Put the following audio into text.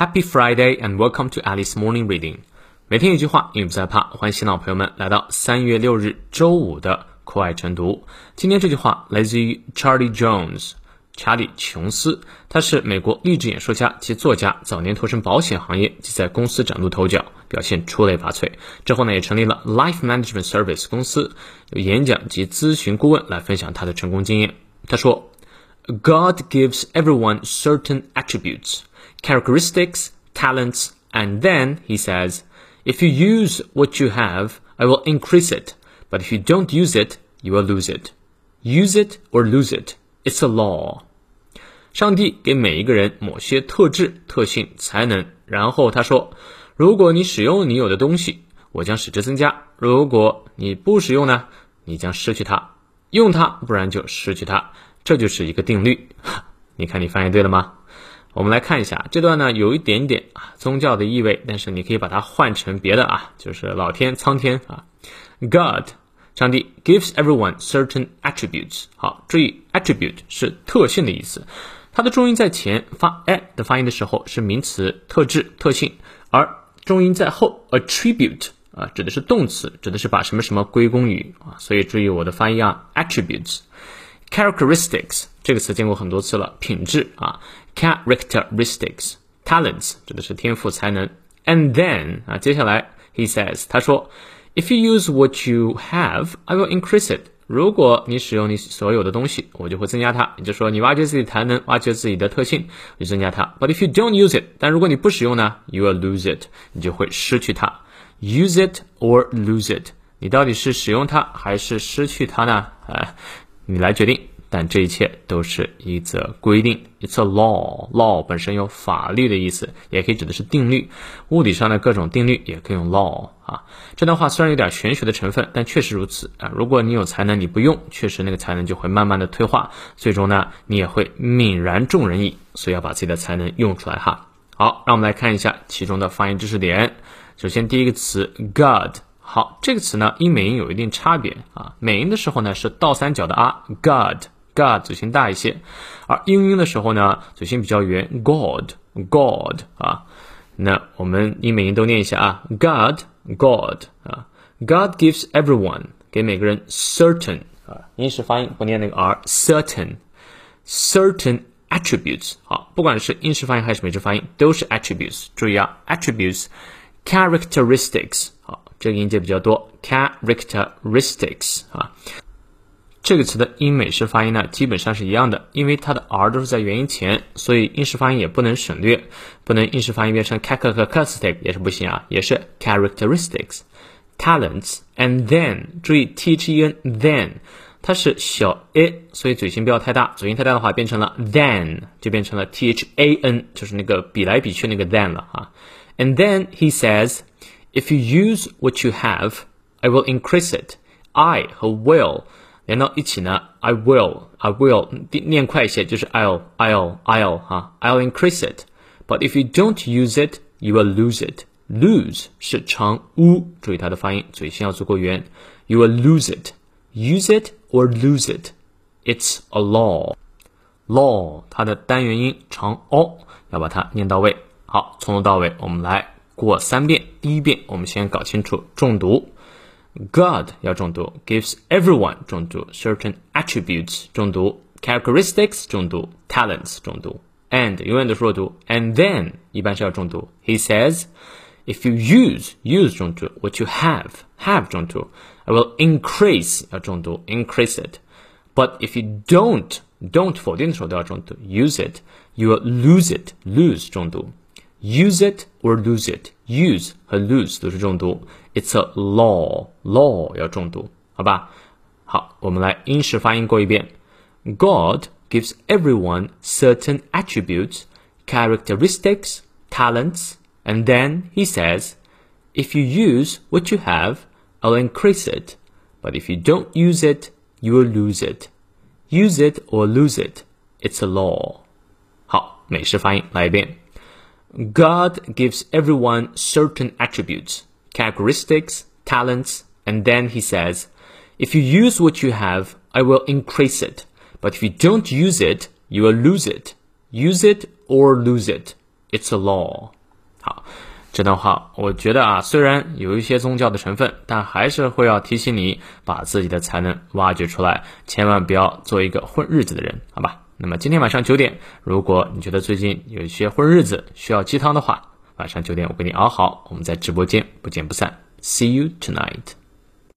Happy Friday and welcome to Alice Morning Reading。每天一句话，英语不再怕。欢迎新老朋友们来到三月六日周五的课外晨读。今天这句话来自于 Charlie Jones，查理·琼斯。他是美国励志演说家及作家，早年投身保险行业，及在公司崭露头角，表现出类拔萃。之后呢，也成立了 Life Management Service 公司，有演讲及咨询顾问来分享他的成功经验。他说：“God gives everyone certain attributes。” Characteristics, talents, and then he says, if you use what you have, I will increase it. But if you don't use it, you will lose it. Use it or lose it. It's a law. 上帝给每一个人某些特质、特性、才能，然后他说：“如果你使用你有的东西，我将使之增加；如果你不使用呢，你将失去它。用它，不然就失去它。这就是一个定律。你看，你翻译对了吗？”我们来看一下这段呢，有一点点啊宗教的意味，但是你可以把它换成别的啊，就是老天、苍天啊。God，上帝 gives everyone certain attributes。好，注意 attribute 是特性的意思，它的重音在前发 a 的发音的时候是名词特质、特性，而重音在后 attribute 啊指的是动词，指的是把什么什么归功于啊，所以注意我的发音啊，attributes。Characteristics 这个词见过很多次了，品质啊。characteristics talents 指的是天赋才能。And then 啊，接下来 he says 他说，If you use what you have, I will increase it。如果你使用你所有的东西，我就会增加它。也就是说，你挖掘自己的才能，挖掘自己的特性，我就增加它。But if you don't use it，但如果你不使用呢，you will lose it，你就会失去它。Use it or lose it，你到底是使用它还是失去它呢？啊，你来决定。但这一切都是一则规定，It's a law。law 本身有法律的意思，也可以指的是定律。物理上的各种定律也可以用 law 啊。这段话虽然有点玄学的成分，但确实如此啊。如果你有才能，你不用，确实那个才能就会慢慢的退化，最终呢，你也会泯然众人矣。所以要把自己的才能用出来哈。好，让我们来看一下其中的发音知识点。首先第一个词，God。好，这个词呢，英美音有一定差别啊。美音的时候呢，是倒三角的啊，God。God 嘴型大一些，而英音的时候呢，嘴型比较圆，God，God 啊。那我们英美音都念一下啊，God，God 啊，God gives everyone 给每个人 certain 啊，英式发音不念那个 r，certain，certain attributes 好，不管是英式发音还是美式发音都是 attributes。注意啊，attributes，characteristics，这个音节比较多，characteristics 啊。这个词的英美式发音呢，基本上是一样的，因为它的 r 都是在元音前，所以英式发音也不能省略，不能英式发音变成 characteristic 也是不行啊，也是 characteristics、talents and then，注意 t h e n then，它是小 a，所以嘴型不要太大，嘴型太大的话变成了 then，就变成了 t h a n，就是那个比来比去那个 then 了啊。And then he says, if you use what you have, I will increase it. I 和 will 连到一起呢，I will, I will 念快一些，就是 I'll, I'll, I'll 哈，I'll increase it. But if you don't use it, you will lose it. Lose 是长 u，注意它的发音，嘴型要足够圆。You will lose it. Use it or lose it. It's a law. Law 它的单元音长 o，要把它念到位。好，从头到尾我们来 过三遍。第一遍我们先搞清楚重读。God 要重读，gives everyone 重读，certain attributes 重读，characteristics 重读，talents 重读，and 永远都是弱读，and then 一般是要重读。He says, if you use use 重读，what you have have 重读，I will increase 要重读，increase it。But if you don't don't 否定的时候都要重读，use it you will lose it lose 重读。Use it or lose it. Use 和 lose 都是重读。It's a law. Law 要重读，好吧？好，我们来英式发音过一遍。God gives everyone certain attributes, characteristics, talents, and then he says, if you use what you have, I'll increase it. But if you don't use it, you will lose it. Use it or lose it. It's a law. 好，美式发音来一遍。 God gives everyone certain attributes, characteristics, talents, and then he says, if you use what you have, I will increase it. But if you don't use it, you will lose it. Use it or lose it. It's a law。好，这段话我觉得啊，虽然有一些宗教的成分，但还是会要提醒你把自己的才能挖掘出来，千万不要做一个混日子的人，好吧？ 那么今天晚上九点，如果你觉得最近有一些混日子需要鸡汤的话，晚上九点我给你熬好，我们在直播间不见不散。See you tonight.